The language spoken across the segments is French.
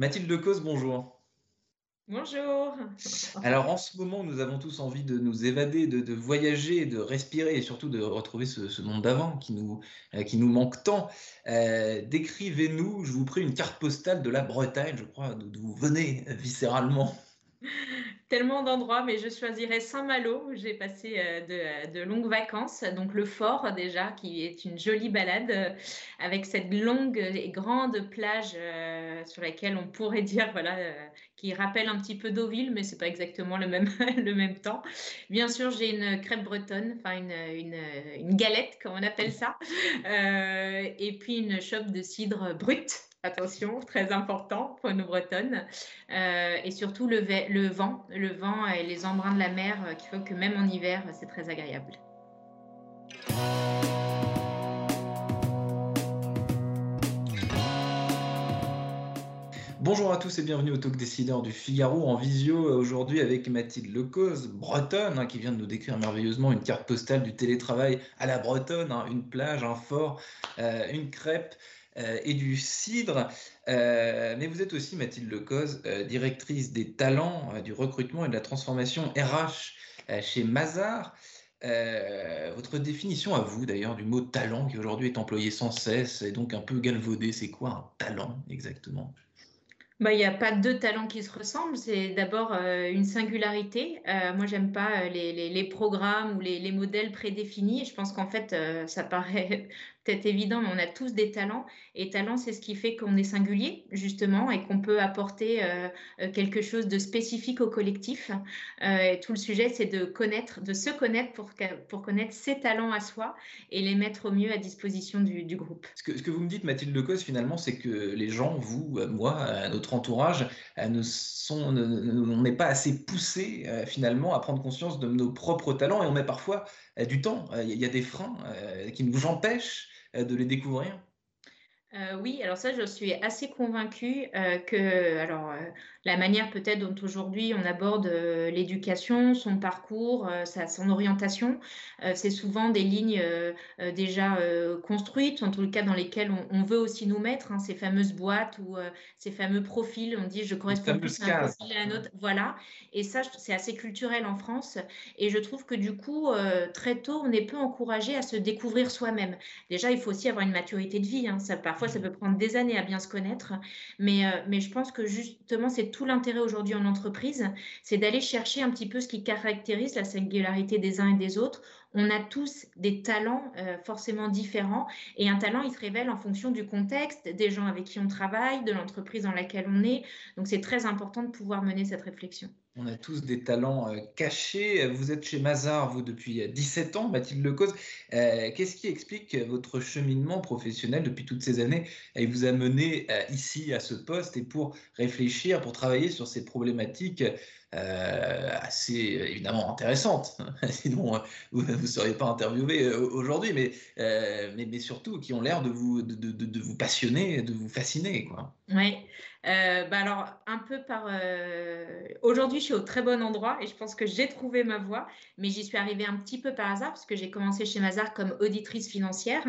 Mathilde Cause, bonjour. Bonjour. Alors en ce moment, nous avons tous envie de nous évader, de, voyager, de respirer et surtout de retrouver ce, monde d'avant qui nous, euh, qui nous manque tant. Euh, décrivez-nous, je vous prie, une carte postale de la Bretagne, je crois, d'où vous venez viscéralement tellement d'endroits, mais je choisirais Saint-Malo. où J'ai passé euh, de, longues vacances. Donc le fort déjà, qui est une jolie balade euh, avec cette longue et grande plage euh, sur laquelle on pourrait dire, voilà, qui rappelle un petit peu Deauville, mais c'est pas exactement le même, le même temps. Bien sûr, j'ai une crêpe bretonne, enfin une, une, une, galette, comme on appelle ça, et puis une chope de cidre brut attention, très important pour nous bretonnes. Euh, et surtout le, vent, le vent et les embruns de la mer euh, qui font que même en hiver, c'est très agréable. Bonjour à tous et bienvenue au Talk Décideur du Figaro en visio aujourd'hui avec Mathilde Lecause, bretonne, hein, qui vient de nous décrire merveilleusement une carte postale du télétravail à la bretonne, hein, une plage, un fort, euh, une crêpe. Euh, et du cidre. Euh, mais vous êtes aussi, Mathilde Lecoz, euh, directrice des talents, du recrutement et de la transformation RH chez Mazar. votre définition à vous, d'ailleurs, du mot talent qui aujourd'hui est employé sans cesse et donc un peu galvaudé, c'est quoi un talent exactement? Bah, il n'y a pas deux talents qui se ressemblent. C'est d'abord une singularité. moi, j'aime pas les, les, programmes ou les, les, modèles prédéfinis. Je pense qu'en fait, ça paraît peut-être évident, mais on a tous des talents. Et talent, c'est ce qui fait qu'on est singulier, justement, et qu'on peut apporter euh, euh, quelque chose de spécifique au collectif. Euh, tout le sujet, c'est de connaître, de se connaître pour, connaître ses talents à soi et les mettre au mieux à disposition du, groupe. Ce que, vous me dites, Mathilde Lecoz, finalement, c'est que les gens, vous, moi, notre entourage, on n'est pas assez poussé finalement à prendre conscience de nos propres talents et on met parfois du temps. Il y a des freins qui nous empêchent de les découvrir euh, oui, alors ça, je suis assez convaincue euh, que, alors, la manière peut-être dont aujourd'hui on aborde euh, l'éducation, son parcours, euh, sa, son orientation. Euh, c'est souvent des lignes déjà construites, en tout cas dans lesquelles on, veut aussi nous mettre, hein, ces fameuses boîtes ou ces fameux profils. On dit je correspond plus à un profil à un autre. Voilà. Et ça, c'est assez culturel en France. Et je trouve que du coup, très tôt, on est peu encouragé à se découvrir soi-même. Déjà, il faut aussi avoir une maturité de vie. Hein. Ça, ça peut prendre des années à bien se connaître. Mais, mais je pense que justement, c'est tout l'intérêt aujourd'hui en entreprise, c'est d'aller chercher un petit peu ce qui caractérise la singularité des uns et des autres. On a tous des talents euh, forcément différents et un talent, il se révèle en fonction du contexte, des gens avec qui on travaille, de l'entreprise dans laquelle on est. Donc c'est très important de pouvoir mener cette réflexion. On a tous des talents euh, cachés. Vous êtes chez Mazar, vous, depuis 17 ans, Mathilde Lecause. Euh, Qu'est-ce qui explique votre cheminement professionnel depuis toutes ces années et vous a mené euh, ici à ce poste et pour réfléchir, pour travailler sur ces problématiques euh, assez évidemment intéressantes? Sinon, vous ne seriez pas interviewé aujourd'hui, mais, surtout qui ont l'air de, vous passionner, de vous fasciner. Quoi. Oui. Euh, bah alors, un peu par. Euh, aujourd'hui, je suis au très bon endroit et je pense que j'ai trouvé ma voie, mais j'y suis arrivée un petit peu par hasard parce que j'ai commencé chez Mazar comme auditrice financière.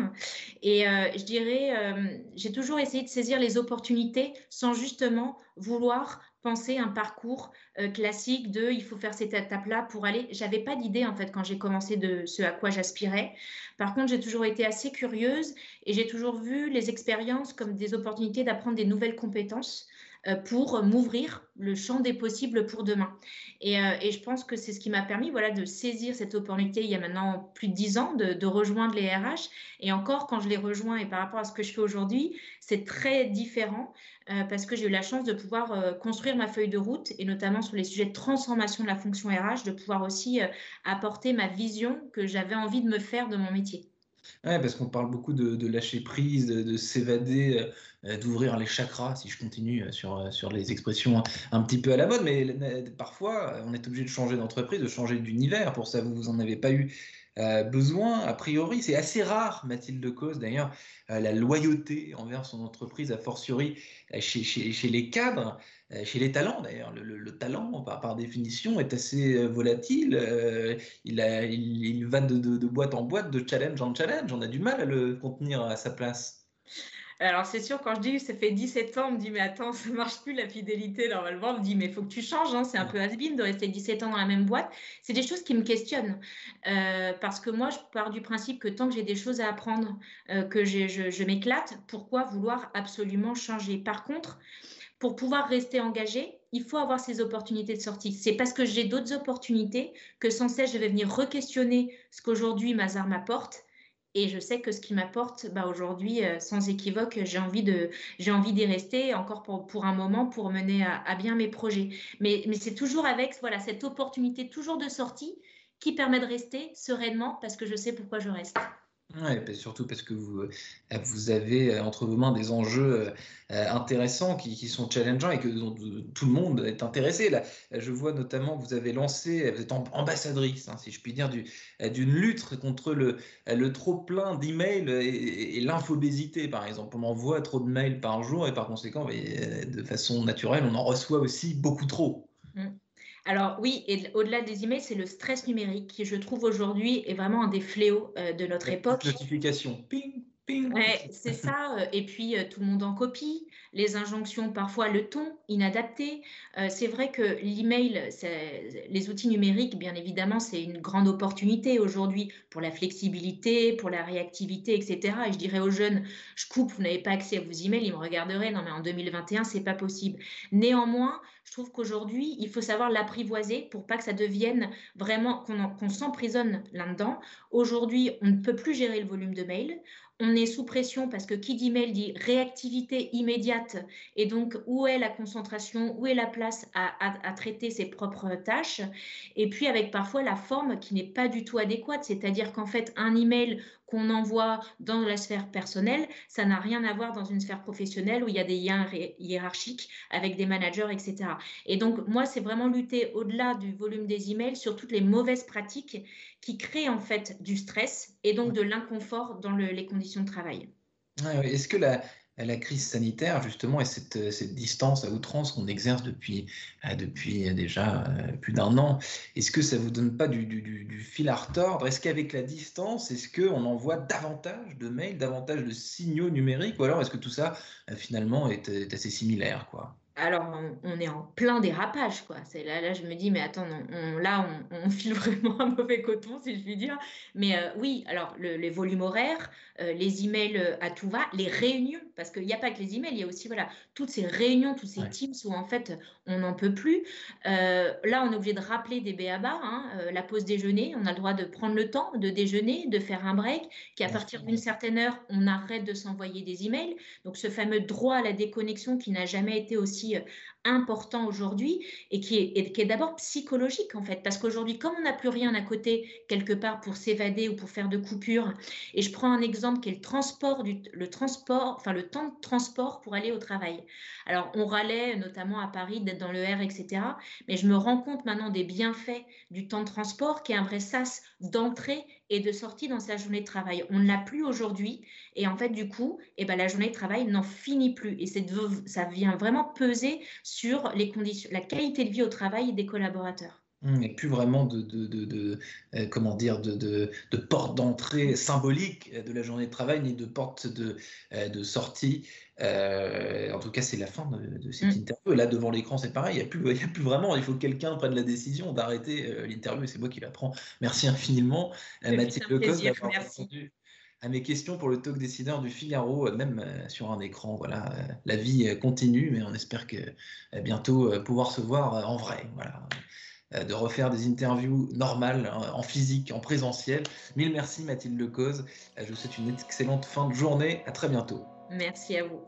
Et euh, je dirais, j'ai toujours essayé de saisir les opportunités sans justement vouloir penser un parcours classique de il faut faire cette étape-là pour aller. J'avais pas d'idée en fait quand j'ai commencé de ce à quoi j'aspirais. Par contre, j'ai toujours été assez curieuse et j'ai toujours vu les expériences comme des opportunités d'apprendre des nouvelles compétences euh, pour m'ouvrir le champ des possibles pour demain. Et, euh, et je pense que c'est ce qui m'a permis voilà, de saisir cette opportunité il y a maintenant plus de dix ans, de, de, rejoindre les RH. Et encore, quand je les rejoins et par rapport à ce que je fais aujourd'hui, c'est très différent euh, parce que j'ai eu la chance de pouvoir construire ma feuille de route et notamment sur les sujets de transformation de la fonction RH, de pouvoir aussi apporter ma vision que j'avais envie de me faire de mon métier. Ouais, parce qu'on parle beaucoup de, lâcher prise, de, s'évader, euh, d'ouvrir les chakras, si je continue euh, sur, euh, sur les expressions un, petit peu à la mode, mais parfois on est obligé de changer d'entreprise, de changer d'univers. Pour ça, vous, vous en avez pas eu besoin. A priori, c'est assez rare, Mathilde Cause, d'ailleurs, la loyauté envers son entreprise, a fortiori chez, chez, les cadres, chez les talents d'ailleurs. Le, talent, par, définition, est assez volatile. il, va de, boîte en boîte, de challenge en challenge. On a du mal à le contenir à sa place. Alors, c'est sûr, quand je dis ça fait 17 ans, on me dit, mais attends, ça marche plus la fidélité. Normalement, on me dit, mais il faut que tu changes. Hein, c'est un peu has de rester 17 ans dans la même boîte. C'est des choses qui me questionnent. Euh, parce que moi, je pars du principe que tant que j'ai des choses à apprendre, euh, que je, je m'éclate, pourquoi vouloir absolument changer? Par contre, pour pouvoir rester engagé, il faut avoir ces opportunités de sortie. C'est parce que j'ai d'autres opportunités que sans cesse, je vais venir re-questionner ce qu'aujourd'hui Mazar m'apporte et je sais que ce qui m'apporte, bah aujourd'hui, euh, sans équivoque, j'ai envie de, j'ai envie d'y rester encore pour, pour un moment pour mener à, bien mes projets. Mais, mais c'est toujours avec voilà cette opportunité toujours de sortie qui permet de rester sereinement parce que je sais pourquoi je reste. Ouais, surtout parce que vous, euh, vous avez euh, entre vos mains des enjeux euh, intéressants qui, qui sont challengeants et que tout le monde est intéressé. Là, je vois notamment que vous avez lancé, vous êtes ambassadrice, hein, si je puis dire, d'une lutte contre le, le trop-plein d'emails et, et l'infobésité, par exemple. On envoie trop de mails par jour et par conséquent, de façon naturelle, on en reçoit aussi beaucoup trop. Alors oui, et au-delà des emails, c'est le stress numérique qui, je trouve aujourd'hui, est vraiment un des fléaux euh, de notre époque. Notification, ping. C'est ça. Euh, et puis euh, tout le monde en copie les injonctions, parfois le ton inadapté. Euh, c'est vrai que l'email, les outils numériques, bien évidemment, c'est une grande opportunité aujourd'hui pour la flexibilité, pour la réactivité, etc. Et je dirais aux jeunes, je coupe, vous n'avez pas accès à vos emails, ils me regarderaient. Non, mais en 2021, c'est pas possible. Néanmoins, je trouve qu'aujourd'hui, il faut savoir l'apprivoiser pour pas que ça devienne vraiment qu'on s'emprisonne là-dedans. Aujourd'hui, on ne peut plus gérer le volume de mails on est sous pression parce que qui dit mail dit réactivité immédiate. Et donc, où est la concentration, où est la place à, traiter ses propres tâches Et puis, avec parfois la forme qui n'est pas du tout adéquate. C'est-à-dire qu'en fait, un email qu'on envoie dans la sphère personnelle, ça n'a rien à voir dans une sphère professionnelle où il y a des liens hiérarchiques avec des managers, etc. Et donc, moi, c'est vraiment lutter au-delà du volume des emails sur toutes les mauvaises pratiques qui créent en fait du stress et donc de l'inconfort dans les conditions de travail. Est-ce que la, la crise sanitaire, justement, et cette, distance à outrance qu'on exerce depuis, euh, depuis déjà euh, plus d'un an, est-ce que ça ne vous donne pas du, fil à retordre? Est-ce qu'avec la distance, est-ce qu'on envoie davantage de mails, davantage de signaux numériques, ou alors est-ce que tout ça, euh, finalement, est, est assez similaire quoi? Alors on, est en plein dérapage, quoi. C'est là, là, je me dis, mais attends, on, là, on, file vraiment un mauvais coton, si je puis dire. Mais euh, oui, alors les volumes horaires, euh, les emails euh, à tout va, les réunions, parce qu'il n'y a pas que les emails, il y a aussi voilà toutes ces réunions, tous ces teams où en fait on n'en peut plus. là, on est obligé de rappeler des béabas, hein, la pause déjeuner, on a le droit de prendre le temps de déjeuner, de faire un break, qu'à partir d'une certaine heure, on arrête de s'envoyer des emails. Donc ce fameux droit à la déconnexion qui n'a jamais été aussi euh, important aujourd'hui et qui est, est d'abord psychologique en fait. Parce qu'aujourd'hui, comme on n'a plus rien à côté quelque part pour s'évader ou pour faire de coupures, et je prends un exemple qui est le transport, du, le transport, enfin le temps de transport pour aller au travail. Alors on râlait notamment à Paris d'être dans le R, etc. Mais je me rends compte maintenant des bienfaits du temps de transport qui est un vrai sas d'entrée et de sortie dans sa journée de travail. On ne l'a plus aujourd'hui et en fait du coup, eh ben, la journée de travail n'en finit plus et ça vient vraiment peser sur les conditions, la qualité de vie au travail des collaborateurs. Mmh, et plus vraiment de, de, de, euh, comment dire de, porte d'entrée symbolique de la journée de travail ni de porte de, euh, sortie. Euh, en tout cas, c'est la fin de, cette mmh. interview. Et là, devant l'écran, c'est pareil. Il n'y a, plus, a plus vraiment. Il faut que quelqu'un prenne la décision d'arrêter l'interview. Et c'est moi qui la prends. Merci infiniment, Mathilde Lecoq, d'avoir répondu à mes questions pour le talk décideur du Figaro, même sur un écran. Voilà, la vie continue, mais on espère que bientôt pouvoir se voir en vrai. Voilà. Euh, de refaire des interviews normales, hein, en physique, en présentiel. Mille merci Mathilde Lecause. Euh, je vous souhaite une excellente fin de journée. À très bientôt. Merci à vous.